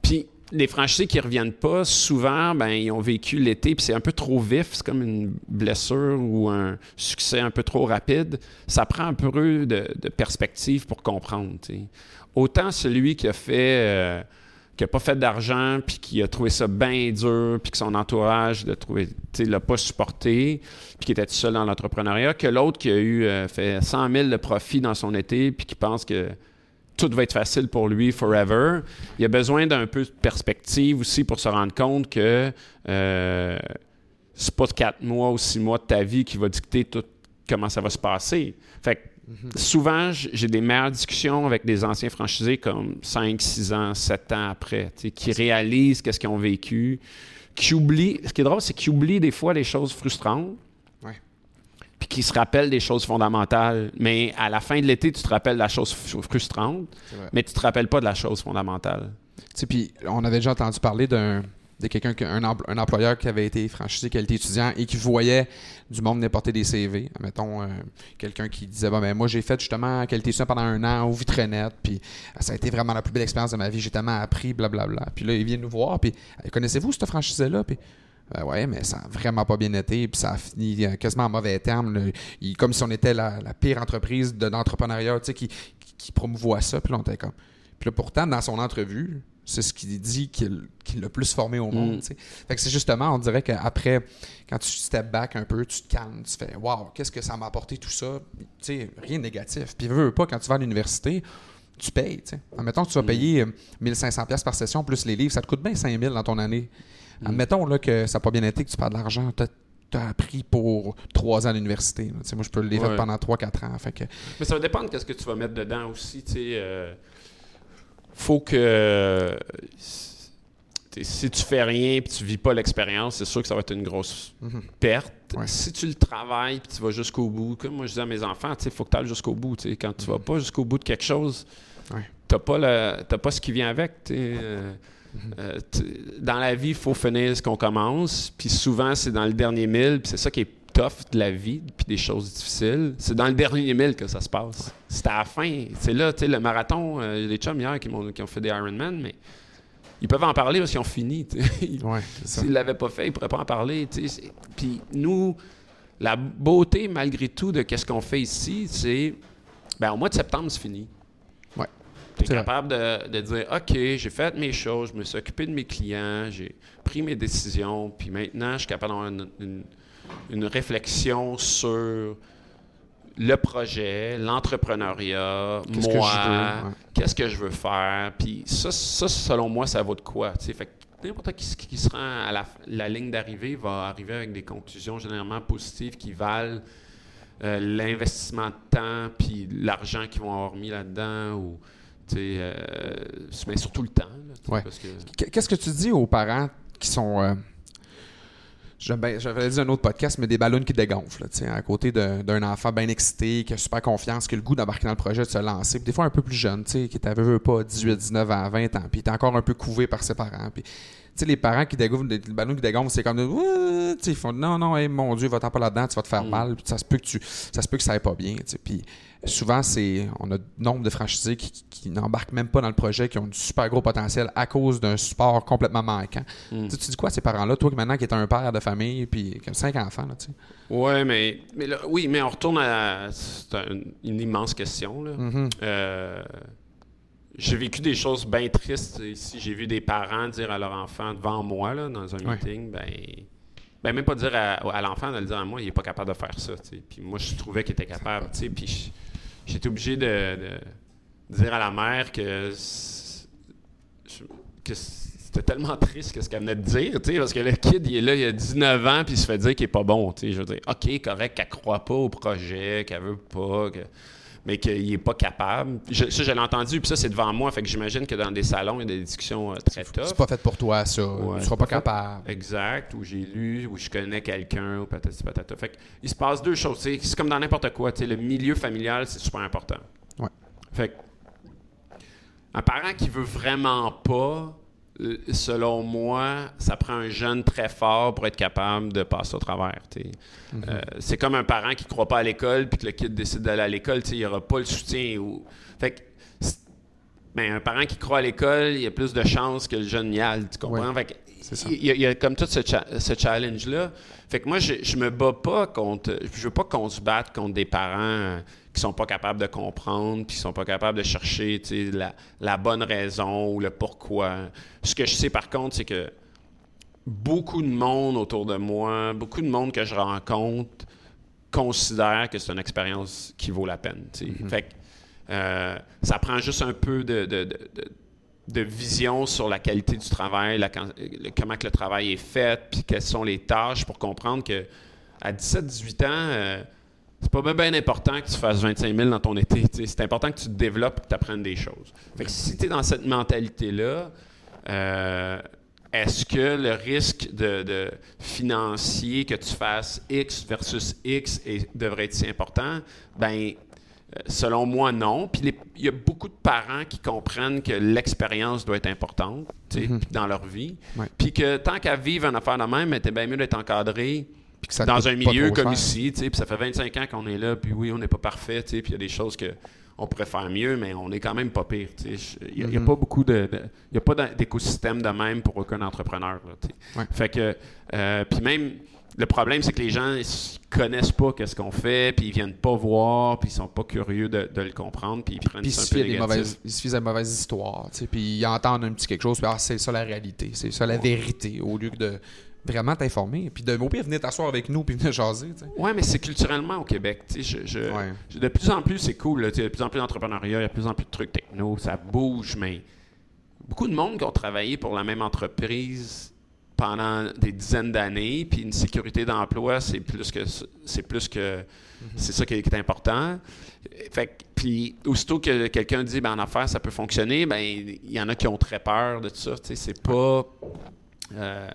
puis, les franchisés qui ne reviennent pas, souvent, ben, ils ont vécu l'été, puis c'est un peu trop vif, c'est comme une blessure ou un succès un peu trop rapide. Ça prend un peu de, perspective pour comprendre. Autant celui qui a fait. Euh, n'a pas fait d'argent, puis qui a trouvé ça bien dur, puis que son entourage trouvé, l'a pas supporté, puis qui était tout seul dans l'entrepreneuriat, que l'autre qui a eu euh, fait 100 000 de profit dans son été, puis qui pense que tout va être facile pour lui forever. Il a besoin d'un peu de perspective aussi pour se rendre compte que euh, c'est pas quatre mois ou six mois de ta vie qui va dicter tout comment ça va se passer. Fait que Souvent, j'ai des meilleures discussions avec des anciens franchisés comme 5, 6 ans, 7 ans après, qui réalisent qu'est-ce qu'ils ont vécu, qui oublient. Ce qui est drôle, c'est qu'ils oublient des fois les choses frustrantes, puis qui se rappellent des choses fondamentales. Mais à la fin de l'été, tu te rappelles de la chose frustrante, mais tu te rappelles pas de la chose fondamentale. Puis on avait déjà entendu parler d'un de quelqu'un, un, un, employeur qui avait été franchisé, qui était étudiant et qui voyait du monde venir porter des CV. Mettons, euh, quelqu'un qui disait ben, Moi, j'ai fait justement qualité étudiant pendant un an au Vitrenet, puis euh, ça a été vraiment la plus belle expérience de ma vie. J'ai tellement appris, blablabla. Puis là, il vient nous voir, puis Connaissez-vous cette franchisé-là Puis ben ouais, mais ça n'a vraiment pas bien été, puis ça a fini quasiment en mauvais termes. comme si on était la, pire entreprise de l'entrepreneuriat qui, qui, qui promouvoit ça. Puis là, on était comme. Puis là, pourtant, dans son entrevue, c'est ce qu'il dit qu'il qu l'a plus formé au monde. Mm. Fait que c'est justement, on dirait qu'après, quand tu step back un peu, tu te calmes, tu fais Waouh, qu'est-ce que ça m'a apporté tout ça? sais rien de négatif. Puis veux, pas, quand tu vas à l'université, tu payes. T'sais. Admettons que tu vas mm. payer 1500$ euh, par session plus les livres, ça te coûte bien 5000 dans ton année. Mm. Admettons là, que ça n'a pas bien été, que tu perds de l'argent, tu as appris pour trois ans à l'université. Moi, je peux le livrer pendant 3-4 ans. Fait que... Mais ça va dépendre de ce que tu vas mettre dedans aussi. sais euh, faut que si tu fais rien et tu vis pas l'expérience, c'est sûr que ça va être une grosse mhm. perte. Si tu le travailles et tu vas jusqu'au bout, comme moi je dis à mes enfants, il faut que tu ailles jusqu'au bout. Quand tu vas mhm. pas jusqu'au bout de quelque chose, tu n'as pas, pas ce qui vient avec. Euh. Euh, dans la vie, il faut finir ce qu'on commence. Puis souvent, c'est dans le dernier mille. Puis c'est ça qui est tough de la vie, puis des choses difficiles, c'est dans le dernier mille que ça se passe. C'est à la fin. C'est là, tu sais, le marathon, euh, les chums hier qui, ont, qui ont fait des Ironman, mais ils peuvent en parler parce qu'ils ont fini. [laughs] S'ils ne l'avaient pas fait, ils ne pourraient pas en parler. Puis nous, la beauté, malgré tout, de ce qu'on fait ici, c'est ben, au mois de septembre, c'est fini. Tu es capable de, de, dire OK, j'ai fait mes choses, je me suis occupé de mes clients, j'ai pris mes décisions, puis maintenant, je suis capable d'avoir une une réflexion sur le projet, l'entrepreneuriat, moi, qu'est-ce que je veux faire. Puis ça, ça, selon moi, ça vaut de quoi. Fait n'importe qui qui se rend à la, ligne d'arrivée va arriver avec des conclusions généralement positives qui valent euh, l'investissement de temps puis l'argent qu'ils vont avoir mis là-dedans ou euh, mais surtout le temps. Qu'est-ce que tu dis aux parents qui sont euh, j'avais dit un autre podcast, mais des ballons qui dégonflent, à côté d'un enfant bien excité, qui a super confiance, qui a le goût d'embarquer dans le projet, de se lancer. des fois un peu plus jeune, qui t'avait pas 18, 19 ans, 20 ans, puis il était encore un peu couvé par ses parents. Puis, sais, les parents qui dégonflent, les ballons qui dégonflent, c'est comme, sais, ils font, non, non, hey, mon Dieu, va-t'en pas là-dedans, tu vas te faire Mm. mal, puis ça se peut que tu, ça se peut que ça aille pas bien. Puis souvent, c'est, on a nombre de franchisés qui, qui- qui n'embarquent même pas dans le projet, qui ont du super gros potentiel à cause d'un support complètement manquant. Mm. Tu dis quoi à ces parents-là, toi qui maintenant qui es un père de famille, puis qui a cinq enfants, là, tu sais. Ouais, mais, mais là, oui, mais on retourne à. C'est un- une immense question. Là. Mhm. Euh, j'ai vécu des choses bien tristes ici. J'ai vu des parents dire à leur enfant devant moi, là, dans un Ouais. meeting, ben, ben, même pas dire à, à l'enfant de le dire à moi, il est pas capable de faire ça. Puis moi, je trouvais qu'il était capable. Puis j'étais obligé de, de dire à la mère que, c'était tellement triste que ce qu'elle venait de dire, parce que le kid, il est là, il a 19 ans, puis il se fait dire qu'il est pas bon. Je veux dire, OK, correct, qu'elle croit pas au projet, qu'elle veut pas, que- mais qu'il est pas capable. Je- ça, je l'ai entendu, puis ça, c'est devant moi. Fait que j'imagine que dans des salons, il y a des discussions euh, très tough. C'est pas fait pour toi, ça. Ouais, tu seras pas capable. Exact, où j'ai lu, où je connais quelqu'un, ou patati patata. Fait que, il se passe deux choses. C'est comme dans n'importe quoi. Le milieu familial, c'est super important. Ouais. Fait que, un parent qui veut vraiment pas, selon moi, ça prend un jeune très fort pour être capable de passer au travers. sais. Euh, c'est comme un parent qui croit pas à l'école, puis que le kid décide d'aller à l'école, il n'y aura pas le soutien. Ou... Fait que, mais un parent qui croit à l'école, il y a plus de chances que le jeune y aille, tu comprends? Ouais. Fait que. Il y, a, il y a comme tout ce, cha- ce challenge-là. Fait que moi, je, je me bats pas contre. Je veux pas qu'on se batte contre des parents euh, qui sont pas capables de comprendre, puis qui sont pas capables de chercher la, la bonne raison ou le pourquoi. Ce que je sais par contre, c'est que beaucoup de monde autour de moi, beaucoup de monde que je rencontre, considère que c'est une expérience qui vaut la peine. sais. Fait que euh, ça prend juste un peu de, de- de- de- de vision sur la qualité du travail, la comment que le travail est fait, puis quelles sont les tâches pour comprendre que à 17-18 ans, euh, c'est pas bien, important que tu fasses 25 000 dans ton été. C'est important que tu te développes et que tu apprennes des choses. Fait que si tu es dans cette mentalité-là, euh, est-ce que le risque de, financier que tu fasses X versus X devrait être si important? Ben, selon moi, non. Puis il y a beaucoup de parents qui comprennent que l'expérience doit être importante sais, dans leur vie. Ouais. Puis que tant qu'à vivre une affaire de même, c'était bien mieux d'être encadré dans un milieu comme cher. ici, puis ça fait 25 ans qu'on est là, puis oui, on n'est pas parfait, puis il y a des choses que on pourrait faire mieux, mais on est quand même pas pire. Il n'y a, a Mhm. pas beaucoup de, de- il y a pas d'écosystème de même pour aucun entrepreneur, là. Ouais. Fait que, euh, puis même, le problème, c'est que les gens, ils connaissent pas qu'est-ce qu'on fait, puis ils viennent pas voir, puis ils sont pas curieux de, de le comprendre, puis ils prennent Puis il ça un suffit peu des mauvaises, il suffit de mauvaises histoires, tu sais, puis ils entendent un petit quelque chose, puis ah, c'est ça la réalité, c'est ça la vérité, au lieu que de vraiment t'informer, puis de au pire venir t'asseoir avec nous, puis venir jaser, tu sais. Ouais, mais c'est culturellement au Québec. Je, je- Ouais. je- de plus en plus, c'est cool. là, tu sais, Il y a de plus en plus d'entrepreneuriat, il y a de plus en plus de trucs techno, ça bouge, mais beaucoup de monde qui ont travaillé pour la même entreprise pendant des dizaines d'années, puis une sécurité d'emploi, c'est plus que c'est plus que c'est ça qui est, qui est important. Fait que- puis aussitôt que quelqu'un dit ben en affaires ça peut fonctionner, ben il y en a qui ont très peur de ça. tu sais, C'est pas euh,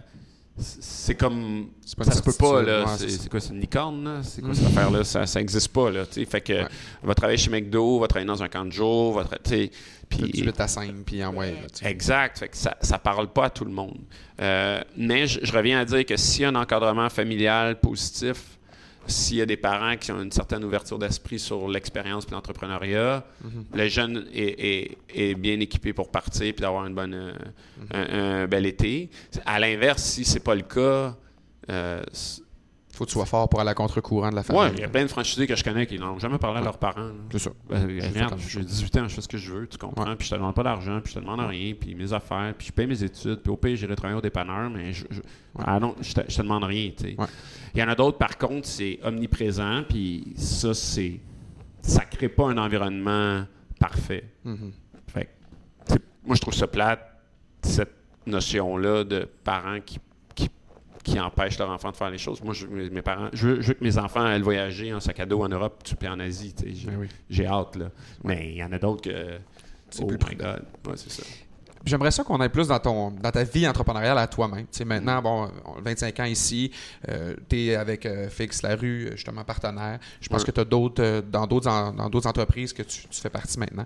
c'est comme pas ça se peut pas là. ouais, c'est quoi, c'est une licorne là? C'est quoi Mm. cette affaire-là? Ça, ça existe pas là. tu. Fait que Ouais. va travailler chez McDo, va travailler dans un camp de jour, va tu Puis, puis du 8 à 5, puis en ouais, là. Exact. Fait que ça, ça parle pas à tout le monde. Euh, mais je, je reviens à dire que s'il y a un encadrement familial positif, s'il y a des parents qui ont une certaine ouverture d'esprit sur l'expérience et l'entrepreneuriat, Mhm. le jeune est, est- est bien équipé pour partir puis d'avoir une bonne, euh, un, un bel été. À l'inverse, si c'est pas le cas, euh, Faut que tu sois fort pour aller à contre-courant de la famille. il y a plein de franchisés que je connais qui n'ont jamais parlé à leurs parents. C'est ça. Ben, même j'ai chose. 18 ans, je fais ce que je veux, tu comprends? Ouais. Puis je te demande pas d'argent, puis je te demande rien, puis mes affaires, puis je paye mes études, puis au pire, j'irai travailler au dépanneur, mais je, je, ah non, je, te, je te demande rien, tu sais. Ouais. Il y en a d'autres, par contre, c'est omniprésent, puis ça, c'est. Ça crée pas un environnement parfait. Mhm. Fait sais, moi, je trouve ça plate, cette notion-là de parents qui, qui, empêchent leur enfant de faire les choses. Moi, je, mes parents, je veux, je veux que mes enfants aillent voyager en sac à dos en Europe, puis en Asie. J'ai- Ben oui. j'ai hâte, là. Mais il y en a d'autres que. C'est oh plus my. God. Ouais, c'est ça. J'aimerais ça qu'on aille plus dans ton dans ta vie entrepreneuriale à toi-même. Tu sais, maintenant, bon, on- 25 ans ici, tu es avec euh, Fix La Rue, euh, justement partenaire. Je pense Ouais. que tu as d'autres euh, dans d'autres en- dans d'autres entreprises que tu, tu fais partie maintenant.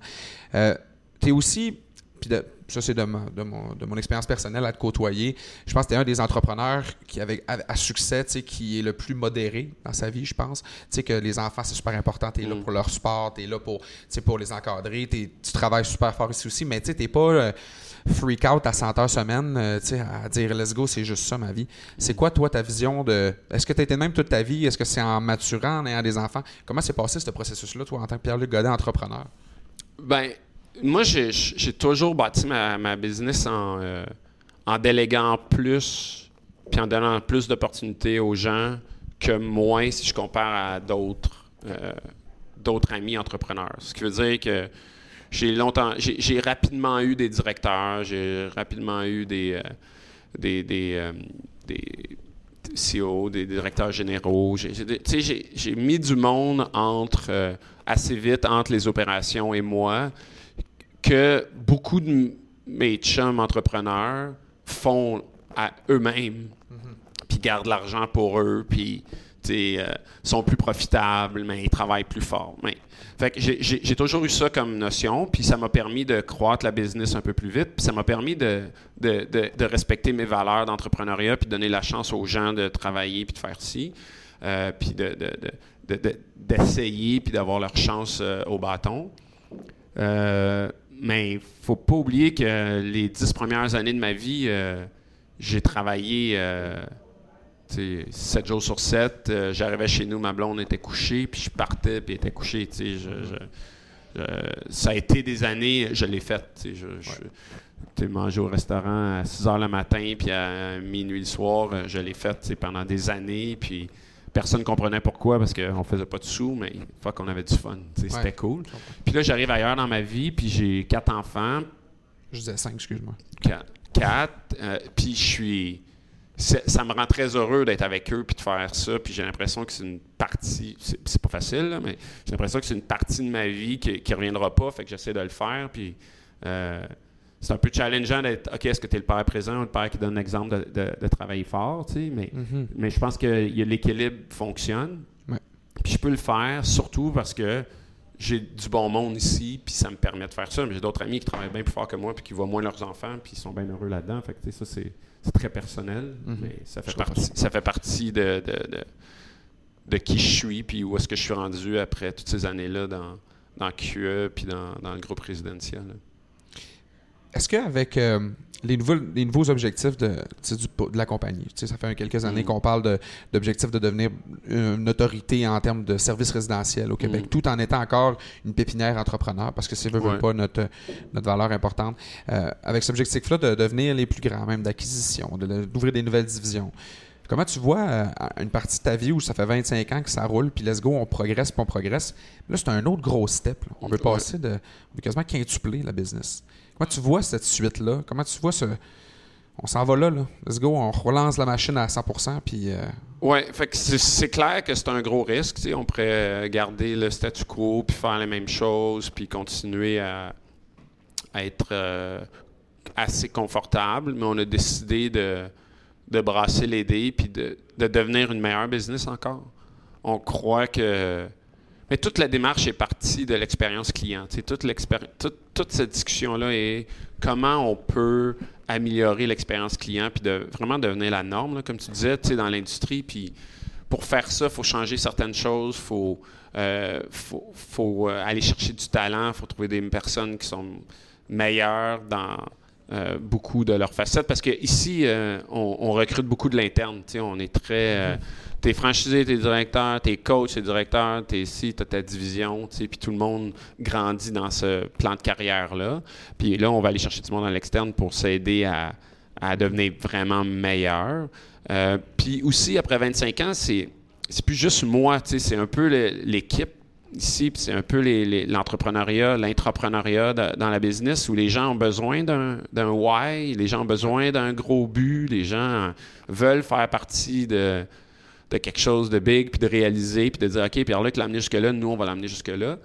tu es aussi puis ça c'est de, de, mon, de mon expérience personnelle à te côtoyer, je pense que tu es un des entrepreneurs qui avait à, succès, qui est le plus modéré dans sa vie, je pense. Tu sais que les enfants, c'est super important, tu es là mm. pour leur sport, tu es là pour, pour les encadrer, tu travailles super fort ici aussi, mais tu n'es pas... Euh, freak out à 100 heures semaine, euh, à dire let's go, c'est juste ça ma vie. C'est quoi, toi, ta vision de. Est-ce que tu as été même toute ta vie? Est-ce que c'est en maturant, en ayant des enfants? Comment s'est passé ce processus-là, toi, en tant que Pierre-Luc Godet, entrepreneur? Ben, moi, j'ai toujours bâti ma, business en, euh, en déléguant plus, puis en donnant plus d'opportunités aux gens que moins si je compare à d'autres euh, d'autres amis entrepreneurs. Ce qui veut dire que j'ai longtemps, j'ai rapidement eu des directeurs, j'ai rapidement eu des, euh, des, des, des CEO, des directeurs généraux. J'ai mis du monde entre assez vite entre les opérations et moi que beaucoup de mes chums entrepreneurs font à eux-mêmes, mm-hmm. puis gardent l'argent pour eux, puis euh, sont plus profitables, mais ils travaillent plus fort. Mais, fait j'ai toujours eu ça comme notion, puis ça m'a permis de croître la business un peu plus vite, puis ça m'a permis de, de, de, respecter mes valeurs d'entrepreneuriat, puis donner la chance aux gens de travailler, puis de faire ci, euh, puis d'essayer, puis d'avoir leur chance euh, au bâton. Euh, mais il faut pas oublier que les dix premières années de ma vie, euh, j'ai travaillé euh, sept jours sur sept. Euh, j'arrivais chez nous, ma blonde était couchée, puis je partais, puis elle était couchée. ça a été des années, je l'ai fait. Je, je mangé au restaurant à 6 heures le matin, puis à minuit le soir, je l'ai fait pendant des années. Puis personne ne comprenait pourquoi parce qu'on faisait pas de sous, mais fois qu'on avait du fun. C'était cool. Puis là, j'arrive ailleurs dans ma vie, puis j'ai quatre enfants. Je disais cinq, excuse-moi. Quatre. Euh, puis je suis. Ça me rend très heureux d'être avec eux puis de faire ça. Puis j'ai l'impression que c'est une partie. C'est pas facile, mais j'ai l'impression que c'est une partie de ma vie qui, qui reviendra pas. Fait que j'essaie de le faire. Puis. Euh, c'est un peu challengeant d'être OK, est-ce que tu es le père présent ou le père qui donne l'exemple de, travailler fort, tu sais, mais, mm-hmm. mais je pense que l'équilibre fonctionne. Puis je peux le faire surtout parce que j'ai du bon monde ici, puis ça me permet de faire ça. Mais j'ai d'autres amis qui travaillent bien plus fort que moi, puis qui voient moins leurs enfants, puis ils sont bien heureux là-dedans. Fait que, ça, c'est, très personnel, mm-hmm. mais ça fait, partie, ça fait partie de, de, qui je suis, puis où est-ce que je suis rendu après toutes ces années-là dans, dans QE, puis dans, dans le groupe résidentiel. Est-ce qu'avec euh, les, nouveaux, les nouveaux objectifs de, de la compagnie, ça fait quelques années mm. qu'on parle d'objectifs de, devenir une autorité en termes de services résidentiels au Québec, mm. tout en étant encore une pépinière entrepreneur, parce que c'est ouais. pas notre, notre valeur importante. Euh, avec cet objectif-là de devenir les plus grands, même d'acquisition, d'ouvrir des nouvelles divisions. Comment tu vois euh, une partie de ta vie où ça fait 25 ans que ça roule, puis let's go, on progresse, puis on progresse. Là, c'est un autre gros step. On veut passer de. On veut quasiment quintupler la business. Comment tu vois cette suite-là? Comment tu vois ce. On s'en va là, là. Let's go, on relance la machine à 100%. Puis. Euh, Oui, c'est clair que c'est un gros risque. On pourrait garder le statu quo, puis faire les mêmes choses, puis continuer à, être euh, assez confortable. Mais on a décidé de, brasser les dés, puis de devenir une meilleure business encore. On croit que mais toute la démarche est partie de l'expérience client. Toute, toute, cette discussion-là est comment on peut améliorer l'expérience client puis de vraiment devenir la norme, comme tu disais, dans l'industrie. Puis pour faire ça, il faut changer certaines choses, il faut, euh, faut, euh, aller chercher du talent, il faut trouver des personnes qui sont meilleures dans euh, beaucoup de leurs facettes. Parce qu'ici, on, on, recrute beaucoup de l'interne. On est très t'es franchisé, t'es directeur, t'es coach, t'es directeur, t'es ici, t'as ta division, puis tout le monde grandit dans ce plan de carrière-là. Puis là, on va aller chercher du monde à l'externe pour s'aider à, devenir vraiment meilleur. Euh, puis aussi, après 25 ans, c'est, c'est plus juste moi, c'est un peu l'équipe ici, c'est un peu l'entrepreneuriat, l'intrapreneuriat dans la business où les gens ont besoin d'un, why, les gens ont besoin d'un gros but, les gens veulent faire partie de, de quelque chose de big, puis de réaliser, puis de dire, OK, Pierre-Luc l'a amené jusque-là, nous, on va l'amener jusque-là.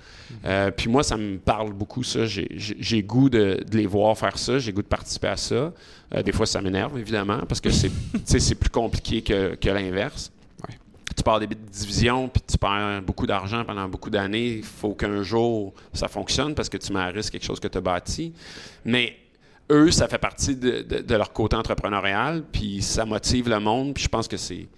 Euh, puis moi, ça me parle beaucoup, ça. J'ai goût de, les voir faire ça, j'ai goût de participer à ça. Euh, des fois, ça m'énerve, évidemment, parce que c'est [laughs] plus compliqué que, que l'inverse. Pars des division, puis tu perds beaucoup d'argent pendant beaucoup d'années. Il faut qu'un jour, ça fonctionne parce que tu mets à risque quelque chose que tu as bâti. Mais eux, ça fait partie de, de, leur côté entrepreneurial, puis ça motive le monde, puis je pense que c'est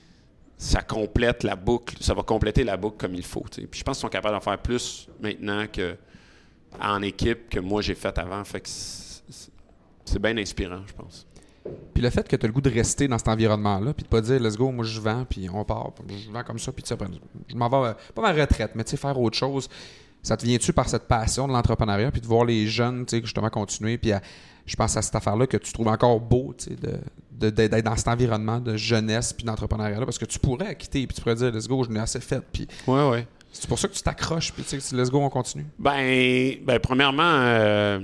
ça complète la boucle, ça va compléter la boucle comme il faut. Puis je pense qu'ils sont capables d'en faire plus maintenant que en équipe que moi j'ai fait avant. Fait que c'est bien inspirant, je pense. Puis le fait que tu as le goût de rester dans cet environnement-là, puis de pas dire let's go, moi je vends, puis on part, je vends comme ça, puis je m'en vais, pas ma retraite, mais tu sais, faire autre chose. Ça te vient-tu par cette passion de l'entrepreneuriat, puis de voir les jeunes, tu sais, justement continuer, puis je pense à cette affaire-là que tu trouves encore beau, tu sais, de, d'être dans cet environnement de jeunesse puis d'entrepreneuriat-là, parce que tu pourrais quitter, puis tu pourrais dire let's go, je n'ai assez fait, puis. Ouais, ouais. C'est pour ça que tu t'accroches, puis tu sais, let's go, on continue. Ben, ben premièrement, euh,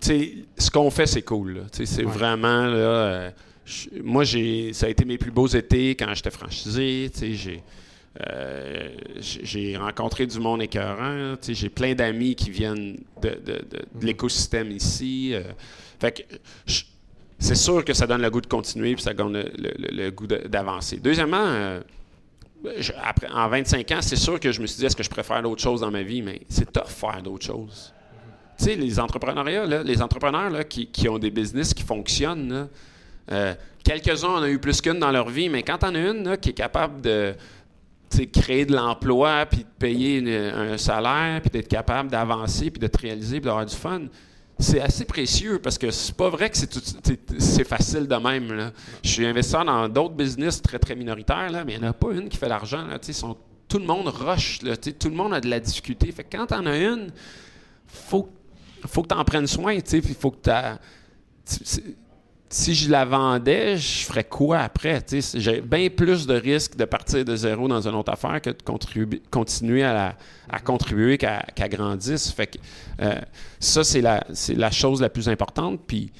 ce qu'on fait, c'est cool. C'est vraiment. Là, euh, moi, j'ai, ça a été mes plus beaux étés quand j'étais franchisé. J'ai, euh, j'ai rencontré du monde écœurant. J'ai plein d'amis qui viennent de, de, de, l'écosystème ici. Euh. fait que c'est sûr que ça donne le goût de continuer puis ça donne le, goût d'avancer. Deuxièmement, après, en 25 ans, c'est sûr que je me suis dit est-ce que je préfère d'autres choses dans ma vie, mais c'est tough faire d'autres choses. Tu les entrepreneuriats, les entrepreneurs là, qui, ont des business qui fonctionnent, euh, quelques-uns en ont eu plus qu'une dans leur vie, mais quand on a une qui est capable de créer de l'emploi, puis de payer un salaire, puis d'être capable d'avancer, puis de te réaliser, puis d'avoir du fun, c'est assez précieux parce que c'est pas vrai que c'est facile de même. Je suis investisseur dans d'autres business très, très minoritaires, là, mais il n'y en a pas une qui fait l'argent. Tout le monde rush, là, tout le monde a de la difficulté. Fait que quand t'en as une, faut faut que tu en prennes soin, tu sais, faut que tu si je la vendais, je ferais quoi après? J'ai bien plus de risques de partir de zéro dans une autre affaire que de continuer à, contribuer qu'à grandir. Fait que, euh, ça, c'est la, chose la plus importante. Puis,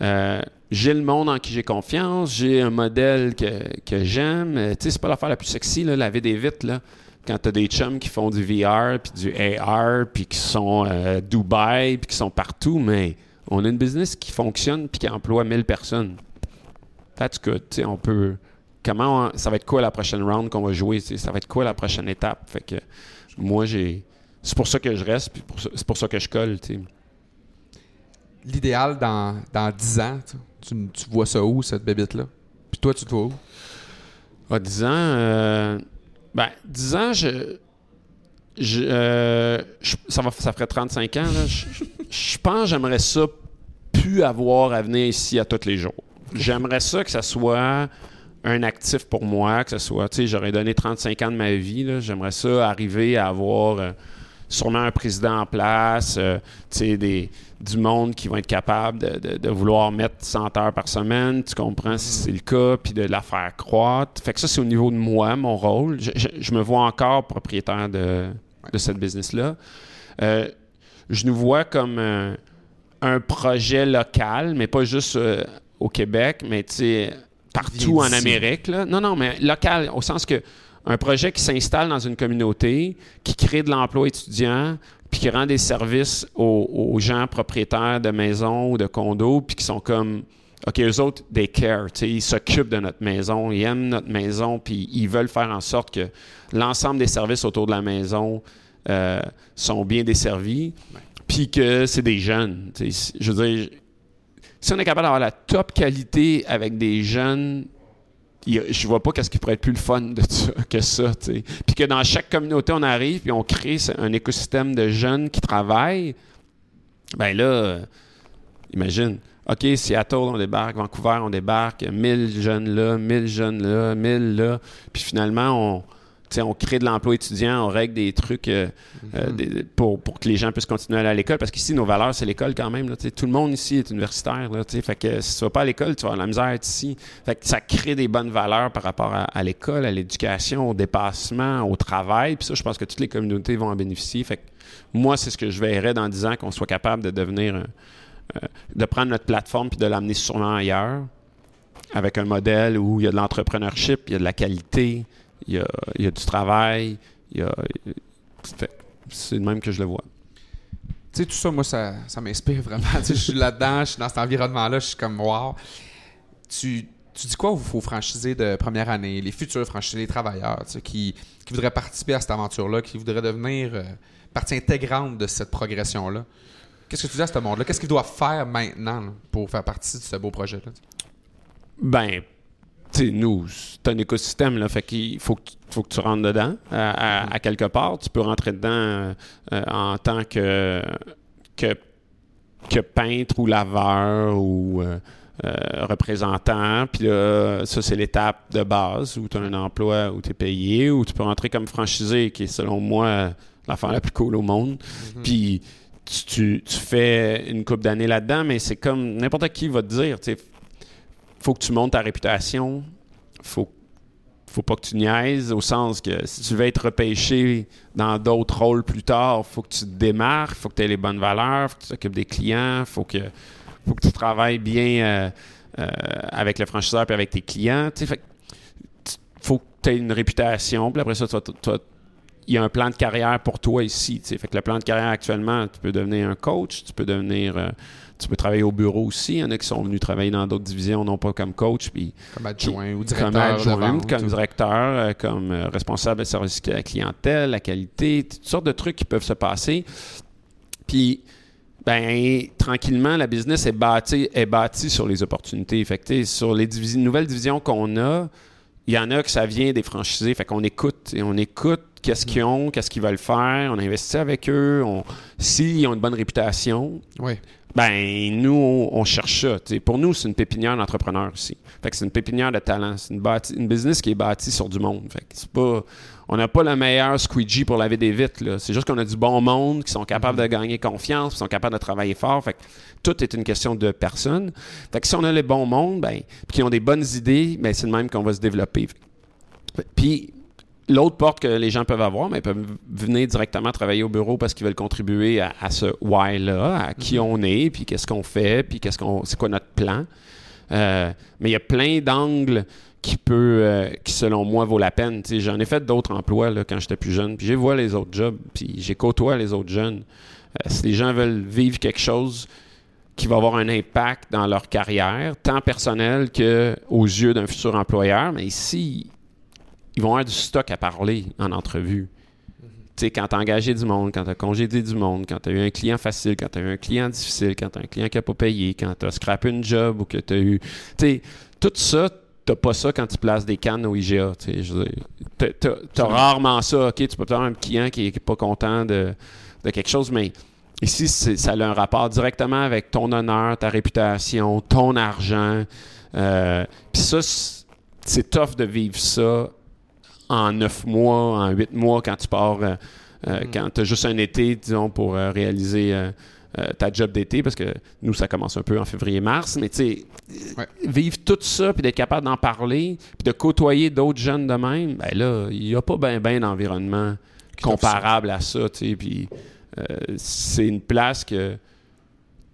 euh, j'ai le monde en qui j'ai confiance, j'ai un modèle que, j'aime. Euh, tu c'est pas l'affaire la plus sexy, là, laver des vitres, là quand tu as des chums qui font du VR, puis du AR, puis qui sont à Dubaï, puis qui sont partout, mais on a une business qui fonctionne puis qui emploie 1000 personnes. That's good. sais, on peut. Comment ça va être quoi la prochaine round qu'on va jouer? Ça va être quoi la prochaine étape? Fait que moi, j'ai. C'est pour ça que je reste, puis c'est pour ça que je colle. L'idéal dans, dans 10 ans, tu, tu, vois ça où, cette bébite-là? Puis toi, tu te vois où? À 10 ans, euh, ben, 10 ans, je. Euh, ça, va, ça ferait 35 ans. Je, pense que j'aimerais ça plus avoir à venir ici à tous les jours. J'aimerais ça que ça soit un actif pour moi, que ce soit, tu sais, j'aurais donné 35 ans de ma vie. J'aimerais ça arriver à avoir euh, sûrement un président en place, euh, tu sais, des, du monde qui vont être capable de, vouloir mettre 100 heures par semaine, tu comprends si c'est le cas, puis de la faire croître. Fait que ça, c'est au niveau de moi, mon rôle. Je, me vois encore propriétaire de, cette business-là. Euh, je nous vois comme un, projet local, mais pas juste euh, au Québec, mais tu sais, partout en Amérique. Là. Non, non, mais local, au sens que un projet qui s'installe dans une communauté, qui crée de l'emploi étudiant, puis qui rend des services aux, gens propriétaires de maisons ou de condos, puis qui sont comme, OK, eux autres, they care, ils s'occupent de notre maison, ils aiment notre maison, puis ils veulent faire en sorte que l'ensemble des services autour de la maison euh, sont bien desservis, puis que c'est des jeunes. Je veux dire, si on est capable d'avoir la top qualité avec des jeunes je vois pas qu'est-ce qui pourrait être plus le fun de [laughs] que ça, Puis que dans chaque communauté, on arrive puis on crée un écosystème de jeunes qui travaillent. Ben là, imagine, OK, Seattle, on débarque, Vancouver, on débarque, 1000 jeunes là, 1000 jeunes là, 1000 là. Puis finalement, on on crée de l'emploi étudiant, on règle des trucs euh, euh, mhm. pour, que les gens puissent continuer à aller à l'école. Parce qu'ici, nos valeurs, c'est l'école quand même. tout le monde ici est universitaire. fait que si tu vas pas à l'école, tu vas avoir la misère être ici. Fait que ça crée des bonnes valeurs par rapport à, l'école, à l'éducation, au dépassement, au travail. Puis ça, je pense que toutes les communautés vont en bénéficier. Fait que moi, c'est ce que je verrais dans 10 ans, qu'on soit capable de devenir, euh, de prendre notre plateforme puis de l'amener sûrement ailleurs avec un modèle où il y a de l'entrepreneurship, il y a de la qualité, il y a, du travail, c'est le même que je le vois. Tu sais, tout ça, moi, ça, m'inspire [laughs] vraiment. je suis là-dedans, je suis dans cet environnement-là, je suis comme wow. Tu, tu dis quoi aux, aux franchisés de première année, les futurs franchisés, les travailleurs, qui, qui voudraient participer à cette aventure-là, qui voudraient devenir euh, partie intégrante de cette progression-là? Qu'est-ce que tu dis à ce monde-là? Qu'est-ce qu'ils doivent faire maintenant là, pour faire partie de ce beau projet-là? Ben, sais, nous, c'est un écosystème, là, fait qu'il faut que, faut que tu rentres dedans à, à- à quelque part. Tu peux rentrer dedans euh, euh, en tant que, que, que peintre ou laveur ou euh, euh, représentant. Puis là, ça, c'est l'étape de base où tu as un emploi, où tu es payé, ou tu peux rentrer comme franchisé, qui est selon moi l'affaire la plus cool au monde. Puis tu, tu- tu fais une coupe d'années là-dedans, mais c'est comme n'importe qui va te dire, tu sais, faut que tu montes ta réputation, faut faut pas que tu niaises, au sens que si tu veux être repêché dans d'autres rôles plus tard, faut que tu te démarques, faut que tu aies les bonnes valeurs, faut que tu t'occupes des clients, faut que faut que tu travailles bien euh, euh, avec le franchiseur et avec tes clients. tu sais, faut que tu aies une réputation, puis après ça, il y a un plan de carrière pour toi ici. Fait que le plan de carrière actuellement, tu peux devenir un coach, tu peux devenir, euh, tu peux travailler au bureau aussi. Il y en a qui sont venus travailler dans d'autres divisions, non pas comme coach, puis Comme adjoint ou directeur comme adjoint, vente, comme directeur, euh, comme euh, responsable de service à la clientèle, la qualité, toutes sortes de trucs qui peuvent se passer. Puis, ben, tranquillement, la business est bâtie, est bâtie sur les opportunités. Fait que, sur les nouvelles divisions qu'on a, il y en a que ça vient des franchisés. Fait qu'on écoute. Et on écoute qu'est-ce qu'ils ont, qu'est-ce qu'ils veulent faire. On investit avec eux. On, s'ils ont une bonne réputation, Oui. ben, nous, on, on cherche ça. Pour nous, c'est une pépinière d'entrepreneurs aussi. Fait que c'est une pépinière de talent. C'est une, bâti- une business qui est bâtie sur du monde. Fait que c'est pas, on n'a pas le meilleur squeegee pour laver des vitres. là. C'est juste qu'on a du bon monde qui sont capables de gagner confiance, qui sont capables de travailler fort. Fait que tout est une question de personnes. Fait que si on a les bons mondes, ben, puis qui ont des bonnes idées, ben, c'est le même qu'on va se développer. Puis L'autre porte que les gens peuvent avoir, mais ils peuvent venir directement travailler au bureau parce qu'ils veulent contribuer à, à ce why-là, à qui on est, puis qu'est-ce qu'on fait, puis qu'est-ce qu'on, c'est quoi notre plan. Euh, mais il y a plein d'angles qui peut, euh, qui selon moi vaut la peine. J'en ai fait d'autres emplois là, quand j'étais plus jeune, puis j'ai vu les autres jobs, puis j'ai côtoie les autres jeunes. Euh, si les gens veulent vivre quelque chose qui va avoir un impact dans leur carrière, tant personnel que aux yeux d'un futur employeur, mais ici, ils vont avoir du stock à parler en entrevue. Tu sais, quand tu as engagé du monde, quand tu as congédié du monde, quand tu as eu un client facile, quand tu as eu un client difficile, quand tu as un client qui n'a pas payé, quand tu as scrappé une job ou que tu as eu. Tu sais, tout ça, tu pas ça quand tu places des cannes au IGA. Tu sais, je veux dire. Tu as rarement ça. OK, tu peux avoir un client qui n'est pas content de, de quelque chose, mais ici, ça a un rapport directement avec ton honneur, ta réputation, ton argent. Euh, Puis ça, c'est tough de vivre ça en neuf mois, en huit mois, quand tu pars, euh, euh, quand tu as juste un été, disons, pour euh, réaliser ta job d'été, parce que nous, ça commence un peu en février-mars, mais tu sais, Ouais. vivre tout ça, puis d'être capable d'en parler, puis de côtoyer d'autres jeunes de même, ben là, il n'y a pas bien ben d'environnement comparable à ça, tu sais, puis c'est une place que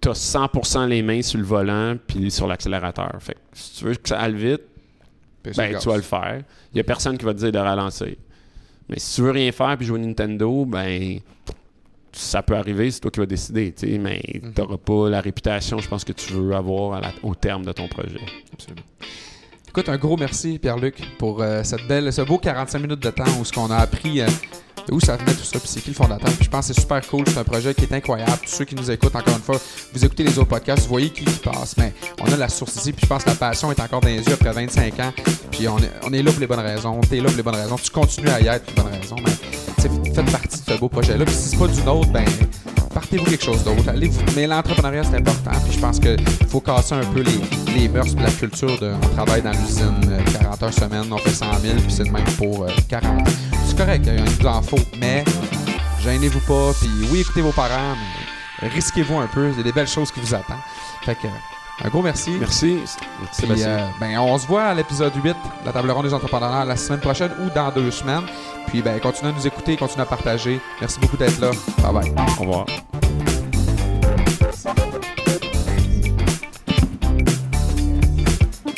tu as 100% les mains sur le volant puis sur l'accélérateur. Fait que si tu veux que ça aille vite, ben, tu vas le faire. Il n'y a personne qui va te dire de ralentir. Mais si tu veux rien faire puis jouer Nintendo, ben ça peut arriver, c'est toi qui vas décider, tu sais, mais Mhm. tu n'auras pas la réputation, je pense, que tu veux avoir à la- au terme de ton projet. Absolument. Écoute, un gros merci, Pierre-Luc, pour euh, cette belle, ce beau 45 minutes de temps où ce qu'on a appris, euh, où ça venait tout ça, puis c'est qui le fondateur? Puis je pense que c'est super cool, c'est un projet qui est incroyable. Tous ceux qui nous écoutent, encore une fois, vous écoutez les autres podcasts, vous voyez qui qui passe, mais on a la source ici, puis je pense que la passion est encore dans les yeux après 25 ans, puis on est, on est là pour les bonnes raisons, t'es là pour les bonnes raisons, tu continues à y être pour les bonnes raisons, mais faites partie de ce beau projet-là, puis si c'est pas du nôtre, ben partez-vous quelque chose d'autre. Allez vous... Mais l'entrepreneuriat, c'est important. Puis je pense qu'il faut casser un peu les, les mœurs et la culture de on travaille dans l'usine euh, 40 heures semaine, on fait 100 000, puis c'est le même pour euh, 40. C'est correct, il en faut, mais gênez-vous pas. Puis oui, écoutez vos parents, mais risquez-vous un peu. Il y a des belles choses qui vous attendent. Fait que, un gros merci. Merci. Puis, euh, ben, on se voit à l'épisode 8 de la table ronde des entrepreneurs la semaine prochaine ou dans deux semaines. Puis ben, continuez à nous écouter, continuez à partager. Merci beaucoup d'être là. Bye bye. Au revoir.